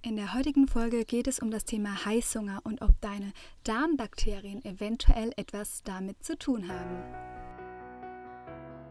In der heutigen Folge geht es um das Thema Heißhunger und ob deine Darmbakterien eventuell etwas damit zu tun haben.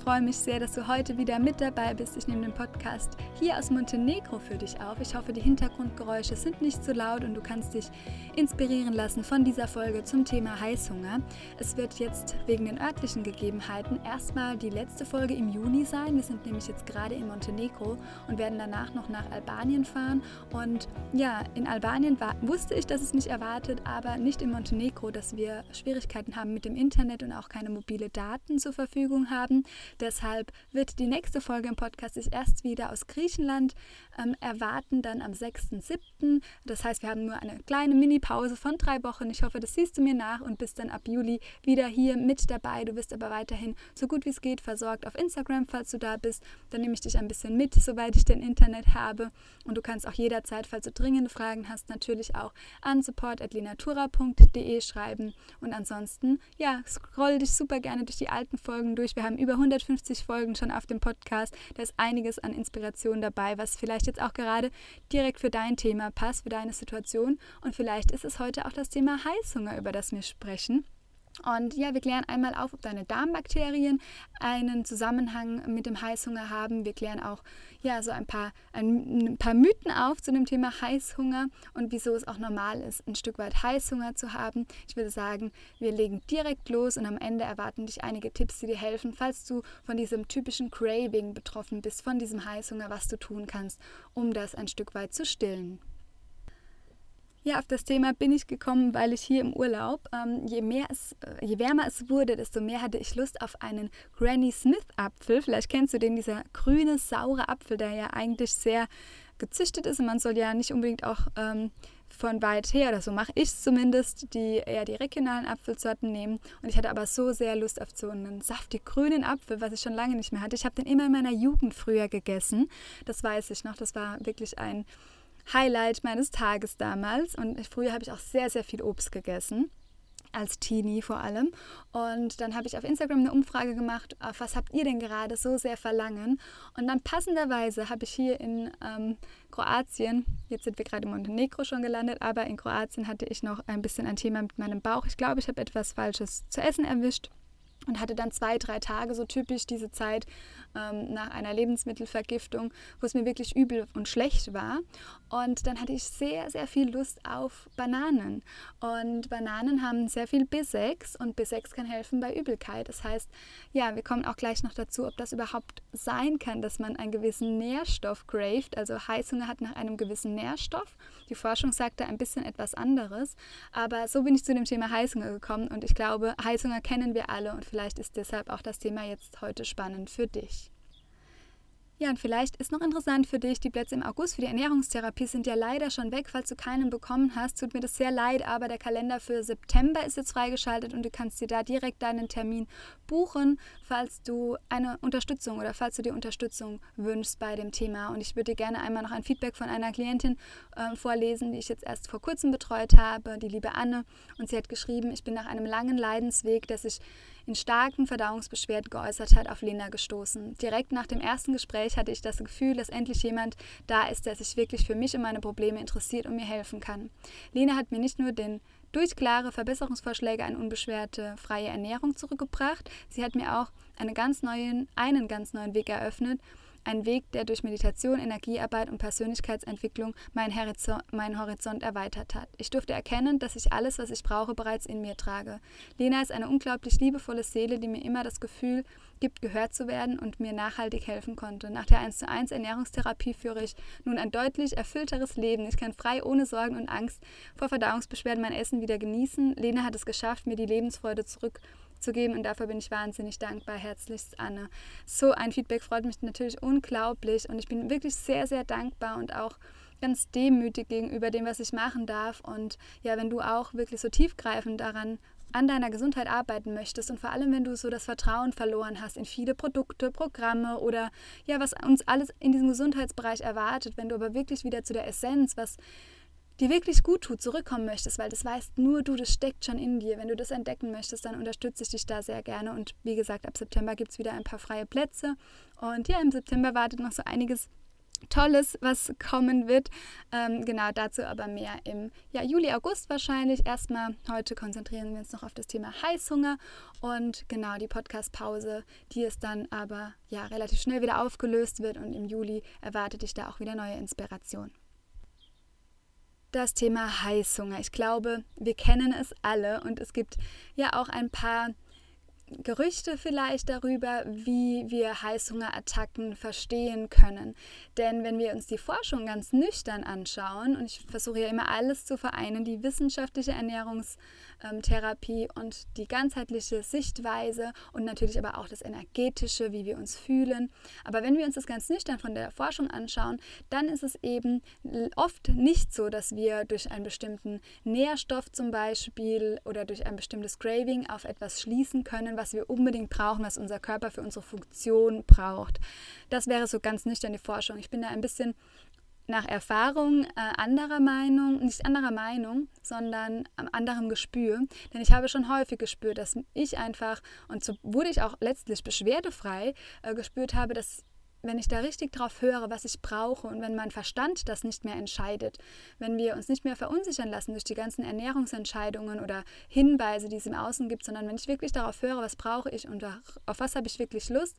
Freue mich sehr, dass du heute wieder mit dabei bist. Ich nehme den Podcast hier aus Montenegro für dich auf. Ich hoffe, die Hintergrundgeräusche sind nicht zu laut und du kannst dich inspirieren lassen von dieser Folge zum Thema Heißhunger. Es wird jetzt wegen den örtlichen Gegebenheiten erstmal die letzte Folge im Juni sein. Wir sind nämlich jetzt gerade in Montenegro und werden danach noch nach Albanien fahren. Und ja, in Albanien war, wusste ich, dass es mich erwartet, aber nicht in Montenegro, dass wir Schwierigkeiten haben mit dem Internet und auch keine mobile Daten zur Verfügung haben. Deshalb wird die nächste Folge im Podcast sich erst wieder aus Griechenland ähm, erwarten, dann am 6.7. Das heißt, wir haben nur eine kleine Mini-Pause von drei Wochen. Ich hoffe, das siehst du mir nach und bist dann ab Juli wieder hier mit dabei. Du wirst aber weiterhin so gut wie es geht versorgt auf Instagram, falls du da bist. Dann nehme ich dich ein bisschen mit, soweit ich den Internet habe. Und du kannst auch jederzeit, falls du dringende Fragen hast, natürlich auch an support.linatura.de schreiben. Und ansonsten, ja, scroll dich super gerne durch die alten Folgen durch. Wir haben über 100 150 Folgen schon auf dem Podcast. Da ist einiges an Inspiration dabei, was vielleicht jetzt auch gerade direkt für dein Thema passt, für deine Situation. Und vielleicht ist es heute auch das Thema Heißhunger, über das wir sprechen. Und ja, wir klären einmal auf, ob deine Darmbakterien einen Zusammenhang mit dem Heißhunger haben. Wir klären auch ja, so ein paar, ein, ein, paar Mythen auf zu dem Thema Heißhunger und wieso es auch normal ist, ein Stück weit Heißhunger zu haben. Ich würde sagen, wir legen direkt los und am Ende erwarten dich einige Tipps, die dir helfen, falls du von diesem typischen Craving betroffen bist, von diesem Heißhunger, was du tun kannst, um das ein Stück weit zu stillen. Ja, auf das Thema bin ich gekommen, weil ich hier im Urlaub, ähm, je, mehr es, äh, je wärmer es wurde, desto mehr hatte ich Lust auf einen Granny Smith Apfel. Vielleicht kennst du den, dieser grüne, saure Apfel, der ja eigentlich sehr gezüchtet ist und man soll ja nicht unbedingt auch ähm, von weit her, oder so mache ich es zumindest, die eher die regionalen Apfelsorten nehmen. Und ich hatte aber so sehr Lust auf so einen saftig grünen Apfel, was ich schon lange nicht mehr hatte. Ich habe den immer in meiner Jugend früher gegessen. Das weiß ich noch. Das war wirklich ein Highlight meines Tages damals. Und früher habe ich auch sehr, sehr viel Obst gegessen als Teenie vor allem. Und dann habe ich auf Instagram eine Umfrage gemacht, auf was habt ihr denn gerade so sehr verlangen? Und dann passenderweise habe ich hier in ähm, Kroatien, jetzt sind wir gerade in Montenegro schon gelandet, aber in Kroatien hatte ich noch ein bisschen ein Thema mit meinem Bauch. Ich glaube, ich habe etwas Falsches zu essen erwischt und hatte dann zwei, drei Tage, so typisch diese Zeit, ähm, nach einer Lebensmittelvergiftung, wo es mir wirklich übel und schlecht war. Und dann hatte ich sehr, sehr viel Lust auf Bananen. Und Bananen haben sehr viel B6 und B6 kann helfen bei Übelkeit. Das heißt, ja, wir kommen auch gleich noch dazu, ob das überhaupt sein kann, dass man einen gewissen Nährstoff craved, also Heißhunger hat nach einem gewissen Nährstoff. Die Forschung sagt da ein bisschen etwas anderes. Aber so bin ich zu dem Thema Heißhunger gekommen und ich glaube, Heißhunger kennen wir alle und vielleicht ist deshalb auch das Thema jetzt heute spannend für dich. Ja, und vielleicht ist noch interessant für dich, die Plätze im August für die Ernährungstherapie sind ja leider schon weg, falls du keinen bekommen hast. Tut mir das sehr leid, aber der Kalender für September ist jetzt freigeschaltet und du kannst dir da direkt deinen Termin buchen, falls du eine Unterstützung oder falls du dir Unterstützung wünschst bei dem Thema. Und ich würde dir gerne einmal noch ein Feedback von einer Klientin äh, vorlesen, die ich jetzt erst vor kurzem betreut habe, die liebe Anne. Und sie hat geschrieben, ich bin nach einem langen Leidensweg, der sich in starken Verdauungsbeschwerden geäußert hat, auf Lena gestoßen. Direkt nach dem ersten Gespräch hatte ich das Gefühl, dass endlich jemand da ist, der sich wirklich für mich und meine Probleme interessiert und mir helfen kann. Lena hat mir nicht nur den durch klare Verbesserungsvorschläge eine unbeschwerte freie Ernährung zurückgebracht, sie hat mir auch einen ganz neuen, einen ganz neuen Weg eröffnet ein Weg, der durch Meditation, Energiearbeit und Persönlichkeitsentwicklung meinen Horizont, meinen Horizont erweitert hat. Ich durfte erkennen, dass ich alles, was ich brauche, bereits in mir trage. Lena ist eine unglaublich liebevolle Seele, die mir immer das Gefühl gibt, gehört zu werden und mir nachhaltig helfen konnte. Nach der 1 zu 1 Ernährungstherapie führe ich nun ein deutlich erfüllteres Leben. Ich kann frei, ohne Sorgen und Angst vor Verdauungsbeschwerden mein Essen wieder genießen. Lena hat es geschafft, mir die Lebensfreude zurück zu geben und dafür bin ich wahnsinnig dankbar. Herzlichst Anne. So ein Feedback freut mich natürlich unglaublich und ich bin wirklich sehr, sehr dankbar und auch ganz demütig gegenüber dem, was ich machen darf. Und ja, wenn du auch wirklich so tiefgreifend daran an deiner Gesundheit arbeiten möchtest und vor allem, wenn du so das Vertrauen verloren hast in viele Produkte, Programme oder ja, was uns alles in diesem Gesundheitsbereich erwartet, wenn du aber wirklich wieder zu der Essenz, was dir wirklich gut tut, zurückkommen möchtest, weil das weißt nur du, das steckt schon in dir. Wenn du das entdecken möchtest, dann unterstütze ich dich da sehr gerne. Und wie gesagt, ab September gibt es wieder ein paar freie Plätze. Und ja, im September wartet noch so einiges Tolles, was kommen wird. Ähm, genau dazu aber mehr im ja, Juli, August wahrscheinlich. Erstmal heute konzentrieren wir uns noch auf das Thema Heißhunger und genau die Podcast-Pause, die es dann aber ja relativ schnell wieder aufgelöst wird und im Juli erwartet dich da auch wieder neue Inspiration. Das Thema Heißhunger. Ich glaube, wir kennen es alle und es gibt ja auch ein paar Gerüchte vielleicht darüber, wie wir Heißhungerattacken verstehen können. Denn wenn wir uns die Forschung ganz nüchtern anschauen, und ich versuche ja immer alles zu vereinen, die wissenschaftliche Ernährungstherapie und die ganzheitliche Sichtweise und natürlich aber auch das energetische, wie wir uns fühlen. Aber wenn wir uns das ganz nüchtern von der Forschung anschauen, dann ist es eben oft nicht so, dass wir durch einen bestimmten Nährstoff zum Beispiel oder durch ein bestimmtes Craving auf etwas schließen können, was wir unbedingt brauchen, was unser Körper für unsere Funktion braucht. Das wäre so ganz nüchtern die Forschung. Ich bin da ein bisschen nach Erfahrung äh, anderer Meinung, nicht anderer Meinung, sondern anderem Gespür. Denn ich habe schon häufig gespürt, dass ich einfach, und so wurde ich auch letztlich beschwerdefrei, äh, gespürt habe, dass wenn ich da richtig drauf höre, was ich brauche und wenn mein Verstand das nicht mehr entscheidet, wenn wir uns nicht mehr verunsichern lassen durch die ganzen Ernährungsentscheidungen oder Hinweise, die es im Außen gibt, sondern wenn ich wirklich darauf höre, was brauche ich und auf was habe ich wirklich Lust,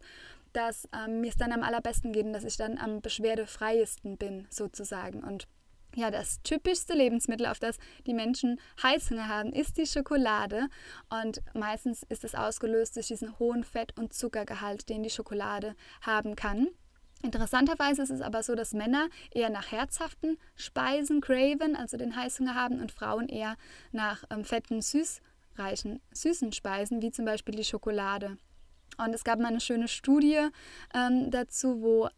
dass ähm, mir es dann am allerbesten geht und dass ich dann am beschwerdefreiesten bin, sozusagen. Und ja, das typischste Lebensmittel, auf das die Menschen Heißhunger haben, ist die Schokolade. Und meistens ist es ausgelöst durch diesen hohen Fett- und Zuckergehalt, den die Schokolade haben kann. Interessanterweise ist es aber so, dass Männer eher nach herzhaften Speisen craven, also den Heißhunger haben, und Frauen eher nach ähm, fetten, süßreichen, süßen Speisen, wie zum Beispiel die Schokolade. Und es gab mal eine schöne Studie ähm, dazu, wo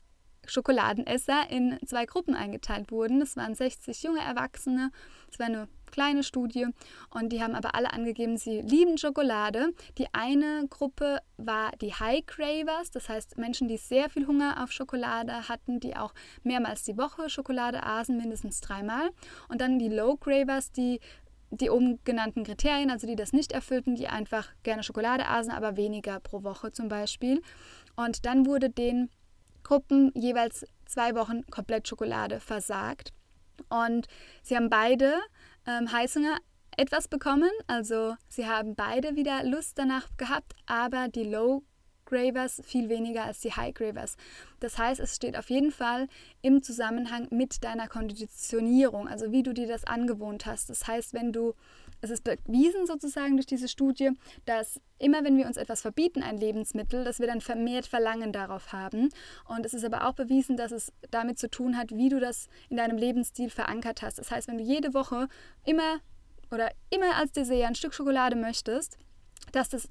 Schokoladenesser in zwei Gruppen eingeteilt wurden. Es waren 60 junge Erwachsene. Es war eine kleine Studie und die haben aber alle angegeben, sie lieben Schokolade. Die eine Gruppe war die High Cravers, das heißt Menschen, die sehr viel Hunger auf Schokolade hatten, die auch mehrmals die Woche Schokolade aßen, mindestens dreimal. Und dann die Low Cravers, die die oben genannten Kriterien, also die das nicht erfüllten, die einfach gerne Schokolade aßen, aber weniger pro Woche zum Beispiel. Und dann wurde den Gruppen jeweils zwei Wochen komplett Schokolade versagt. Und sie haben beide ähm, Heißhunger etwas bekommen, also sie haben beide wieder Lust danach gehabt, aber die Low Gravers viel weniger als die High Gravers. Das heißt, es steht auf jeden Fall im Zusammenhang mit deiner Konditionierung, also wie du dir das angewohnt hast. Das heißt, wenn du es ist bewiesen sozusagen durch diese Studie, dass immer wenn wir uns etwas verbieten, ein Lebensmittel, dass wir dann vermehrt Verlangen darauf haben. Und es ist aber auch bewiesen, dass es damit zu tun hat, wie du das in deinem Lebensstil verankert hast. Das heißt, wenn du jede Woche immer oder immer als Dessert ein Stück Schokolade möchtest, dass das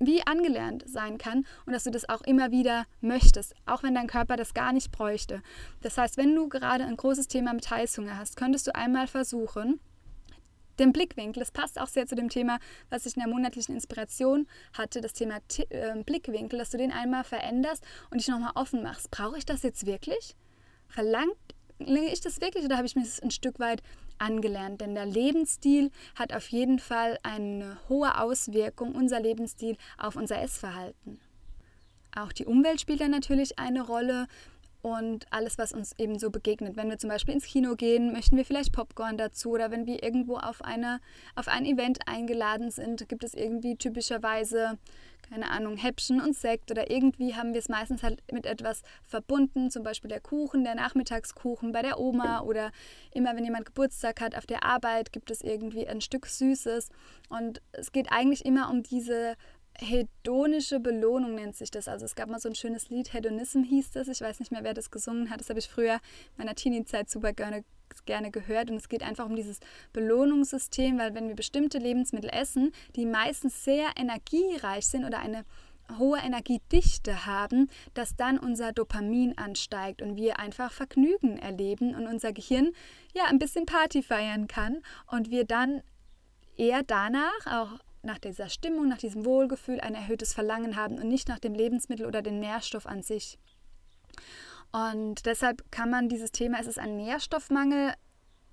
wie angelernt sein kann und dass du das auch immer wieder möchtest, auch wenn dein Körper das gar nicht bräuchte. Das heißt, wenn du gerade ein großes Thema mit Heißhunger hast, könntest du einmal versuchen, den Blickwinkel, das passt auch sehr zu dem Thema, was ich in der monatlichen Inspiration hatte, das Thema T äh, Blickwinkel, dass du den einmal veränderst und dich nochmal offen machst. Brauche ich das jetzt wirklich? Verlangt ich das wirklich oder habe ich mir das ein Stück weit angelernt? Denn der Lebensstil hat auf jeden Fall eine hohe Auswirkung, unser Lebensstil, auf unser Essverhalten. Auch die Umwelt spielt da natürlich eine Rolle und alles, was uns eben so begegnet. Wenn wir zum Beispiel ins Kino gehen, möchten wir vielleicht Popcorn dazu. Oder wenn wir irgendwo auf, eine, auf ein Event eingeladen sind, gibt es irgendwie typischerweise, keine Ahnung, Häppchen und Sekt. Oder irgendwie haben wir es meistens halt mit etwas verbunden, zum Beispiel der Kuchen, der Nachmittagskuchen bei der Oma. Oder immer wenn jemand Geburtstag hat auf der Arbeit, gibt es irgendwie ein Stück Süßes. Und es geht eigentlich immer um diese hedonische Belohnung nennt sich das. Also es gab mal so ein schönes Lied, Hedonism hieß das. Ich weiß nicht mehr, wer das gesungen hat. Das habe ich früher in meiner Teenie-Zeit super gerne gerne gehört. Und es geht einfach um dieses Belohnungssystem, weil wenn wir bestimmte Lebensmittel essen, die meistens sehr energiereich sind oder eine hohe Energiedichte haben, dass dann unser Dopamin ansteigt und wir einfach Vergnügen erleben und unser Gehirn ja ein bisschen Party feiern kann und wir dann eher danach auch nach dieser Stimmung, nach diesem Wohlgefühl ein erhöhtes Verlangen haben und nicht nach dem Lebensmittel oder dem Nährstoff an sich. Und deshalb kann man dieses Thema, es ist ein Nährstoffmangel,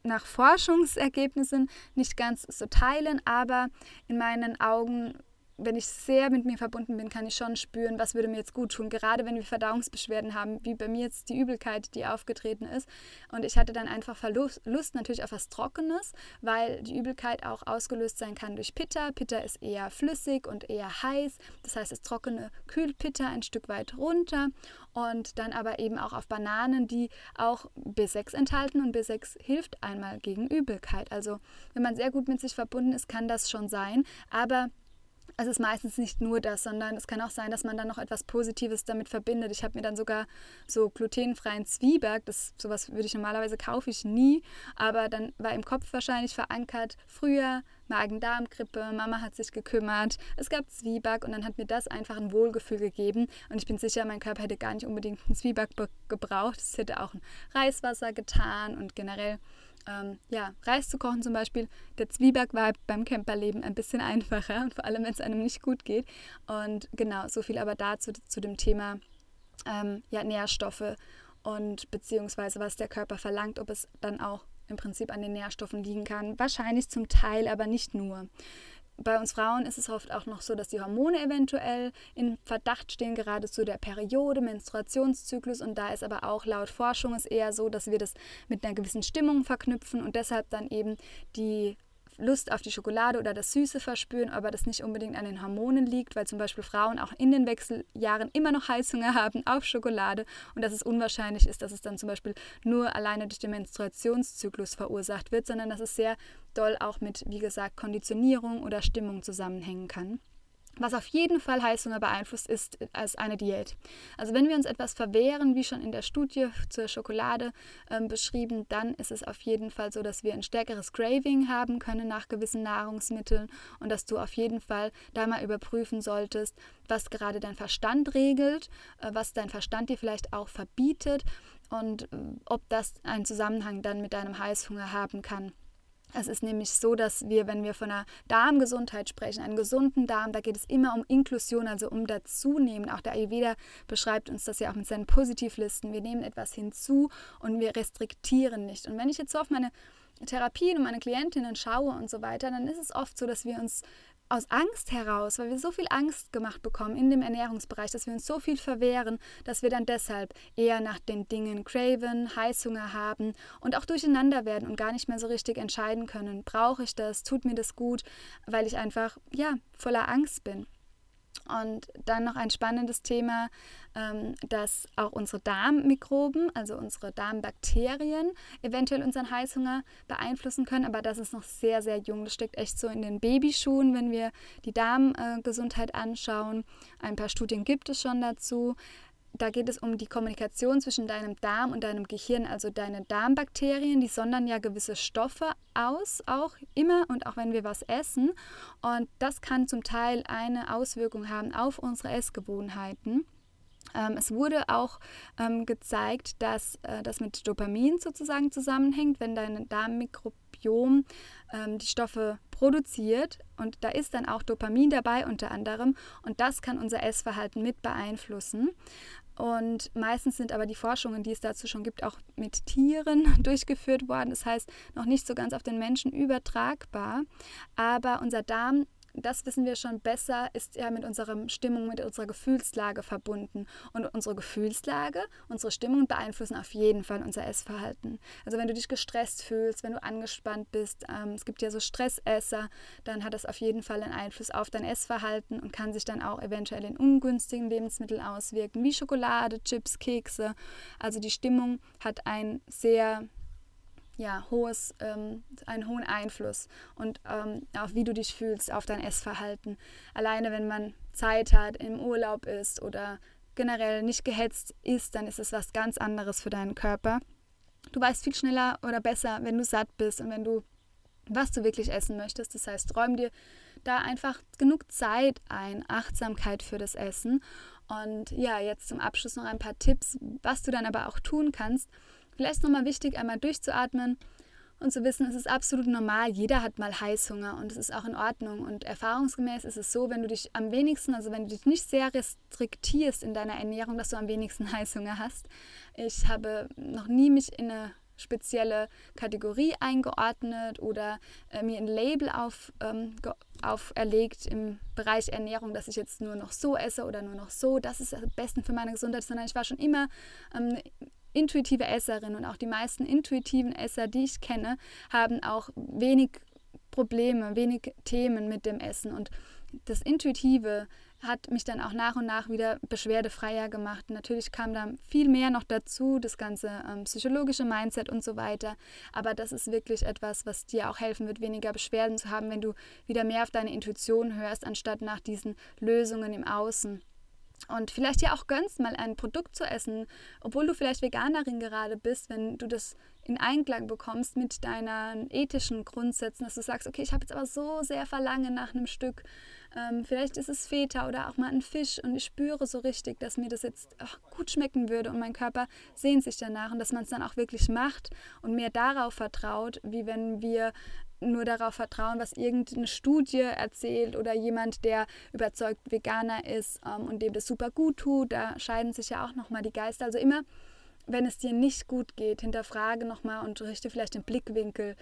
nach Forschungsergebnissen nicht ganz so teilen, aber in meinen Augen wenn ich sehr mit mir verbunden bin, kann ich schon spüren, was würde mir jetzt gut tun. Gerade wenn wir Verdauungsbeschwerden haben, wie bei mir jetzt die Übelkeit, die aufgetreten ist. Und ich hatte dann einfach Verlust, Lust natürlich auf was Trockenes, weil die Übelkeit auch ausgelöst sein kann durch Pitta. Pitta ist eher flüssig und eher heiß. Das heißt, das Trockene kühlt Pitta ein Stück weit runter. Und dann aber eben auch auf Bananen, die auch B6 enthalten. Und B6 hilft einmal gegen Übelkeit. Also wenn man sehr gut mit sich verbunden ist, kann das schon sein. Aber es ist meistens nicht nur das, sondern es kann auch sein, dass man dann noch etwas Positives damit verbindet. Ich habe mir dann sogar so glutenfreien Zwieback, das sowas würde ich normalerweise kaufe ich nie, aber dann war im Kopf wahrscheinlich verankert, früher Magen-Darm-Grippe, Mama hat sich gekümmert, es gab Zwieback und dann hat mir das einfach ein Wohlgefühl gegeben. Und ich bin sicher, mein Körper hätte gar nicht unbedingt einen Zwieback gebraucht, es hätte auch ein Reiswasser getan und generell ähm, ja, Reis zu kochen zum Beispiel, der Zwieback war beim Camperleben ein bisschen einfacher und vor allem, wenn es einem nicht gut geht. Und genau, so viel aber dazu zu dem Thema ähm, ja, Nährstoffe und beziehungsweise was der Körper verlangt, ob es dann auch im Prinzip an den Nährstoffen liegen kann. Wahrscheinlich zum Teil, aber nicht nur bei uns Frauen ist es oft auch noch so, dass die Hormone eventuell in Verdacht stehen, gerade zu der Periode, Menstruationszyklus. Und da ist aber auch laut Forschung es eher so, dass wir das mit einer gewissen Stimmung verknüpfen und deshalb dann eben die Lust auf die Schokolade oder das Süße verspüren, aber das nicht unbedingt an den Hormonen liegt, weil zum Beispiel Frauen auch in den Wechseljahren immer noch Heißhunger haben auf Schokolade und dass es unwahrscheinlich ist, dass es dann zum Beispiel nur alleine durch den Menstruationszyklus verursacht wird, sondern dass es sehr doll auch mit, wie gesagt, Konditionierung oder Stimmung zusammenhängen kann. Was auf jeden Fall Heißhunger beeinflusst, ist als eine Diät. Also wenn wir uns etwas verwehren, wie schon in der Studie zur Schokolade ähm, beschrieben, dann ist es auf jeden Fall so, dass wir ein stärkeres Craving haben können nach gewissen Nahrungsmitteln und dass du auf jeden Fall da mal überprüfen solltest, was gerade dein Verstand regelt, äh, was dein Verstand dir vielleicht auch verbietet und äh, ob das einen Zusammenhang dann mit deinem Heißhunger haben kann. Es ist nämlich so, dass wir, wenn wir von einer Darmgesundheit sprechen, einen gesunden Darm, da geht es immer um Inklusion, also um Dazunehmen. Auch der Ayurveda beschreibt uns das ja auch mit seinen Positivlisten. Wir nehmen etwas hinzu und wir restriktieren nicht. Und wenn ich jetzt so auf meine Therapien und meine Klientinnen schaue und so weiter, dann ist es oft so, dass wir uns aus Angst heraus, weil wir so viel Angst gemacht bekommen in dem Ernährungsbereich, dass wir uns so viel verwehren, dass wir dann deshalb eher nach den Dingen craven, Heißhunger haben und auch durcheinander werden und gar nicht mehr so richtig entscheiden können, brauche ich das, tut mir das gut, weil ich einfach ja voller Angst bin. Und dann noch ein spannendes Thema, ähm, dass auch unsere Darmmikroben, also unsere Darmbakterien, eventuell unseren Heißhunger beeinflussen können. Aber das ist noch sehr, sehr jung. Das steckt echt so in den Babyschuhen, wenn wir die Darmgesundheit anschauen. Ein paar Studien gibt es schon dazu da geht es um die Kommunikation zwischen deinem Darm und deinem Gehirn. Also deine Darmbakterien, die sondern ja gewisse Stoffe aus, auch immer und auch wenn wir was essen. Und das kann zum Teil eine Auswirkung haben auf unsere Essgewohnheiten. Ähm, es wurde auch ähm, gezeigt, dass äh, das mit Dopamin sozusagen zusammenhängt, wenn dein Darmmikrobiom ähm, die Stoffe produziert und da ist dann auch Dopamin dabei unter anderem und das kann unser Essverhalten mit beeinflussen. Und meistens sind aber die Forschungen, die es dazu schon gibt, auch mit Tieren durchgeführt worden. Das heißt, noch nicht so ganz auf den Menschen übertragbar. Aber unser Darm das wissen wir schon besser, ist ja mit unserer Stimmung, mit unserer Gefühlslage verbunden. Und unsere Gefühlslage, unsere Stimmung beeinflussen auf jeden Fall unser Essverhalten. Also wenn du dich gestresst fühlst, wenn du angespannt bist, ähm, es gibt ja so Stressesser, dann hat das auf jeden Fall einen Einfluss auf dein Essverhalten und kann sich dann auch eventuell in ungünstigen Lebensmitteln auswirken, wie Schokolade, Chips, Kekse. Also die Stimmung hat ein sehr ja, hohes, ähm, einen hohen Einfluss und ähm, auch wie du dich fühlst auf dein Essverhalten. Alleine wenn man Zeit hat, im Urlaub ist oder generell nicht gehetzt ist, dann ist es was ganz anderes für deinen Körper. du weißt viel schneller oder besser, wenn du satt bist und wenn du, was du wirklich essen möchtest. Das heißt, räum dir da einfach genug Zeit ein, Achtsamkeit für das Essen. Und ja, jetzt zum Abschluss noch ein paar Tipps, was du dann aber auch tun kannst. Vielleicht nochmal wichtig, einmal durchzuatmen und zu wissen, es ist absolut normal, jeder hat mal Heißhunger und es ist auch in Ordnung. Und erfahrungsgemäß ist es so, wenn du dich am wenigsten, also wenn du dich nicht sehr restriktierst in deiner Ernährung, dass du am wenigsten Heißhunger hast. Ich habe noch nie mich in eine spezielle Kategorie eingeordnet oder äh, mir ein Label auf, ähm, auferlegt im Bereich Ernährung, dass ich jetzt nur noch so esse oder nur noch so. Das ist am besten für meine Gesundheit, sondern ich war schon immer ähm, intuitive Esserin und auch die meisten intuitiven Esser, die ich kenne, haben auch wenig Probleme, wenig Themen mit dem Essen und das Intuitive hat mich dann auch nach und nach wieder beschwerdefreier gemacht. Natürlich kam da viel mehr noch dazu, das ganze ähm, psychologische Mindset und so weiter. Aber das ist wirklich etwas, was dir auch helfen wird, weniger Beschwerden zu haben, wenn du wieder mehr auf deine Intuition hörst, anstatt nach diesen Lösungen im Außen. Und vielleicht dir auch gönnst, mal ein Produkt zu essen, obwohl du vielleicht Veganerin gerade bist, wenn du das in Einklang bekommst mit deinen ethischen Grundsätzen, dass du sagst, okay, ich habe jetzt aber so sehr Verlangen nach einem Stück. Ähm, vielleicht ist es Feta oder auch mal ein Fisch und ich spüre so richtig, dass mir das jetzt ach, gut schmecken würde und mein Körper sehnt sich danach und dass man es dann auch wirklich macht und mehr darauf vertraut, wie wenn wir nur darauf vertrauen, was irgendeine Studie erzählt oder jemand, der überzeugt Veganer ist ähm, und dem das super gut tut. Da scheiden sich ja auch nochmal die Geister. Also immer, wenn es dir nicht gut geht, hinterfrage nochmal und richte vielleicht den Blickwinkel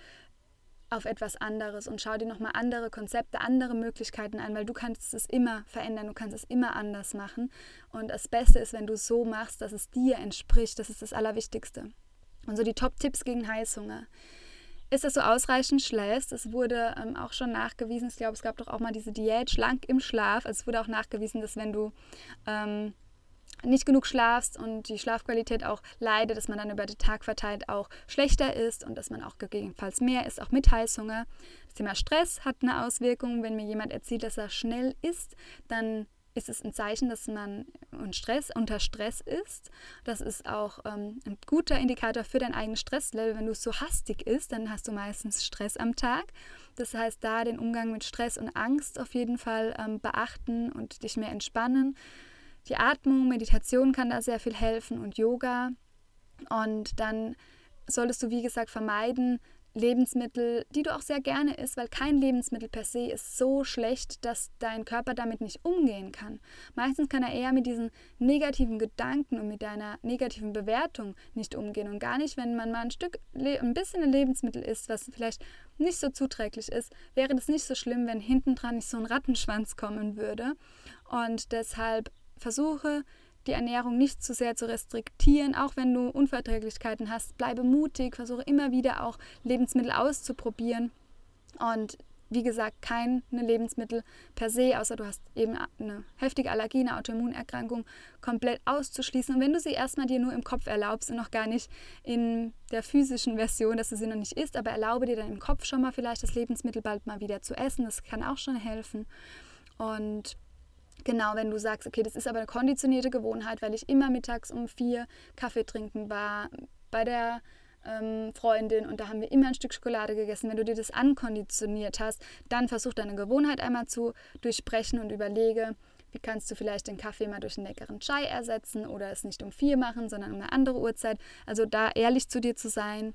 auf etwas anderes und schau dir nochmal andere Konzepte, andere Möglichkeiten an, weil du kannst es immer verändern, du kannst es immer anders machen. Und das Beste ist, wenn du es so machst, dass es dir entspricht. Das ist das Allerwichtigste. Und so die Top-Tipps gegen Heißhunger ist, dass du ausreichend schläfst. Es wurde ähm, auch schon nachgewiesen, ich glaube, es gab doch auch mal diese Diät schlank im Schlaf. Also es wurde auch nachgewiesen, dass wenn du ähm, nicht genug schlafst und die Schlafqualität auch leidet, dass man dann über den Tag verteilt auch schlechter ist und dass man auch gegebenenfalls mehr isst, auch mit Heißhunger. Das Thema Stress hat eine Auswirkung. Wenn mir jemand erzählt, dass er schnell isst, dann ist es ein Zeichen, dass man Stress, unter Stress ist. Das ist auch ähm, ein guter Indikator für dein eigenes Stresslevel. Wenn du so hastig isst, dann hast du meistens Stress am Tag. Das heißt, da den Umgang mit Stress und Angst auf jeden Fall ähm, beachten und dich mehr entspannen. Die Atmung, Meditation kann da sehr viel helfen und Yoga. Und dann solltest du, wie gesagt, vermeiden, Lebensmittel, die du auch sehr gerne isst, weil kein Lebensmittel per se ist so schlecht, dass dein Körper damit nicht umgehen kann. Meistens kann er eher mit diesen negativen Gedanken und mit deiner negativen Bewertung nicht umgehen und gar nicht, wenn man mal ein Stück, ein bisschen ein Lebensmittel isst, was vielleicht nicht so zuträglich ist, wäre das nicht so schlimm, wenn hinten dran nicht so ein Rattenschwanz kommen würde. Und deshalb versuche die Ernährung nicht zu sehr zu restriktieren, auch wenn du Unverträglichkeiten hast. Bleibe mutig, versuche immer wieder auch Lebensmittel auszuprobieren. Und wie gesagt, keine Lebensmittel per se, außer du hast eben eine heftige Allergie, eine Autoimmunerkrankung, komplett auszuschließen. Und wenn du sie erstmal dir nur im Kopf erlaubst und noch gar nicht in der physischen Version, dass du sie noch nicht isst, aber erlaube dir dann im Kopf schon mal vielleicht das Lebensmittel bald mal wieder zu essen, das kann auch schon helfen. Und Genau, wenn du sagst, okay, das ist aber eine konditionierte Gewohnheit, weil ich immer mittags um vier Kaffee trinken war bei der ähm, Freundin und da haben wir immer ein Stück Schokolade gegessen. Wenn du dir das ankonditioniert hast, dann versuch deine Gewohnheit einmal zu durchbrechen und überlege, wie kannst du vielleicht den Kaffee mal durch einen leckeren Chai ersetzen oder es nicht um vier machen, sondern um eine andere Uhrzeit. Also da ehrlich zu dir zu sein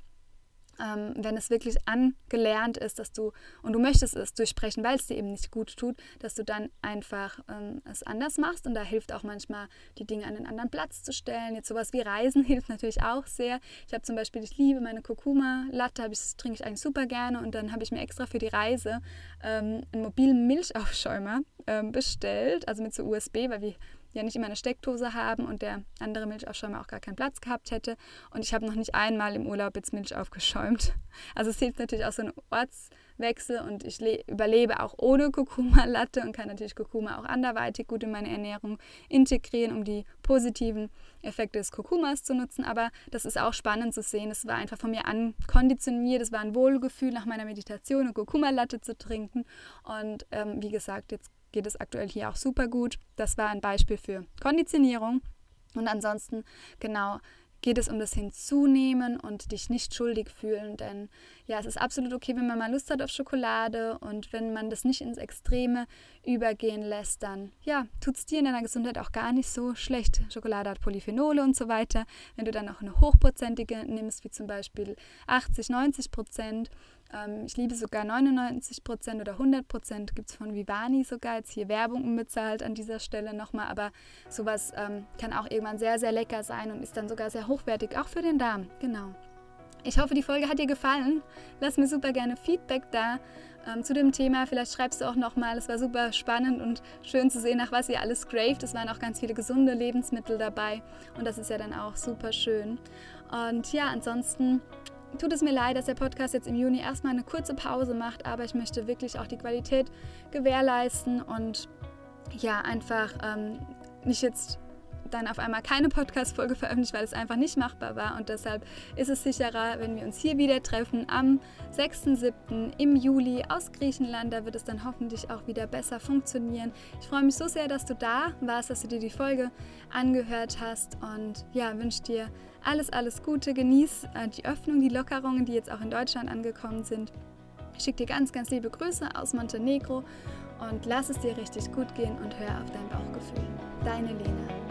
ähm, wenn es wirklich angelernt ist, dass du und du möchtest es durchsprechen, weil es dir eben nicht gut tut, dass du dann einfach ähm, es anders machst und da hilft auch manchmal die Dinge an einen anderen Platz zu stellen. Jetzt sowas wie Reisen hilft natürlich auch sehr. Ich habe zum Beispiel, ich liebe meine Kurkuma-Latte, das trinke ich eigentlich super gerne und dann habe ich mir extra für die Reise ähm, einen mobilen Milchaufschäumer ähm, bestellt, also mit so USB, weil wir ja nicht immer eine Steckdose haben und der andere Milchaufschäumer auch gar keinen Platz gehabt hätte. Und ich habe noch nicht einmal im Urlaub jetzt Milch aufgeschäumt. Also es hilft natürlich auch so ein Ortswechsel und ich überlebe auch ohne Kurkuma-Latte und kann natürlich Kurkuma auch anderweitig gut in meine Ernährung integrieren, um die positiven Effekte des Kurkumas zu nutzen. Aber das ist auch spannend zu sehen. Es war einfach von mir ankonditioniert. Es war ein Wohlgefühl nach meiner Meditation, eine Kurkuma-Latte zu trinken. Und ähm, wie gesagt, jetzt geht es aktuell hier auch super gut. Das war ein Beispiel für Konditionierung. Und ansonsten, genau, geht es um das Hinzunehmen und dich nicht schuldig fühlen. Denn ja, es ist absolut okay, wenn man mal Lust hat auf Schokolade und wenn man das nicht ins Extreme übergehen lässt, dann ja, tut es dir in deiner Gesundheit auch gar nicht so schlecht. Schokolade hat Polyphenole und so weiter. Wenn du dann auch eine hochprozentige nimmst, wie zum Beispiel 80, 90 Prozent, ähm, ich liebe sogar 99 Prozent oder 100 Prozent gibt es von Vivani sogar. Jetzt hier Werbung unbezahlt an dieser Stelle nochmal. Aber sowas ähm, kann auch irgendwann sehr, sehr lecker sein und ist dann sogar sehr hochwertig, auch für den Darm. Genau. Ich hoffe, die Folge hat dir gefallen. Lass mir super gerne Feedback da ähm, zu dem Thema. Vielleicht schreibst du auch nochmal. Es war super spannend und schön zu sehen, nach was ihr alles craved. Es waren auch ganz viele gesunde Lebensmittel dabei und das ist ja dann auch super schön. Und ja, ansonsten tut es mir leid, dass der Podcast jetzt im Juni erstmal eine kurze Pause macht, aber ich möchte wirklich auch die Qualität gewährleisten und ja, einfach ähm, nicht jetzt dann auf einmal keine Podcast-Folge veröffentlicht, weil es einfach nicht machbar war. Und deshalb ist es sicherer, wenn wir uns hier wieder treffen am 6.7. im Juli aus Griechenland. Da wird es dann hoffentlich auch wieder besser funktionieren. Ich freue mich so sehr, dass du da warst, dass du dir die Folge angehört hast und ja, wünsche dir alles, alles Gute. Genieß äh, die Öffnung, die Lockerungen, die jetzt auch in Deutschland angekommen sind. Ich schicke dir ganz, ganz liebe Grüße aus Montenegro und lass es dir richtig gut gehen und hör auf dein Bauchgefühl. Deine Lena.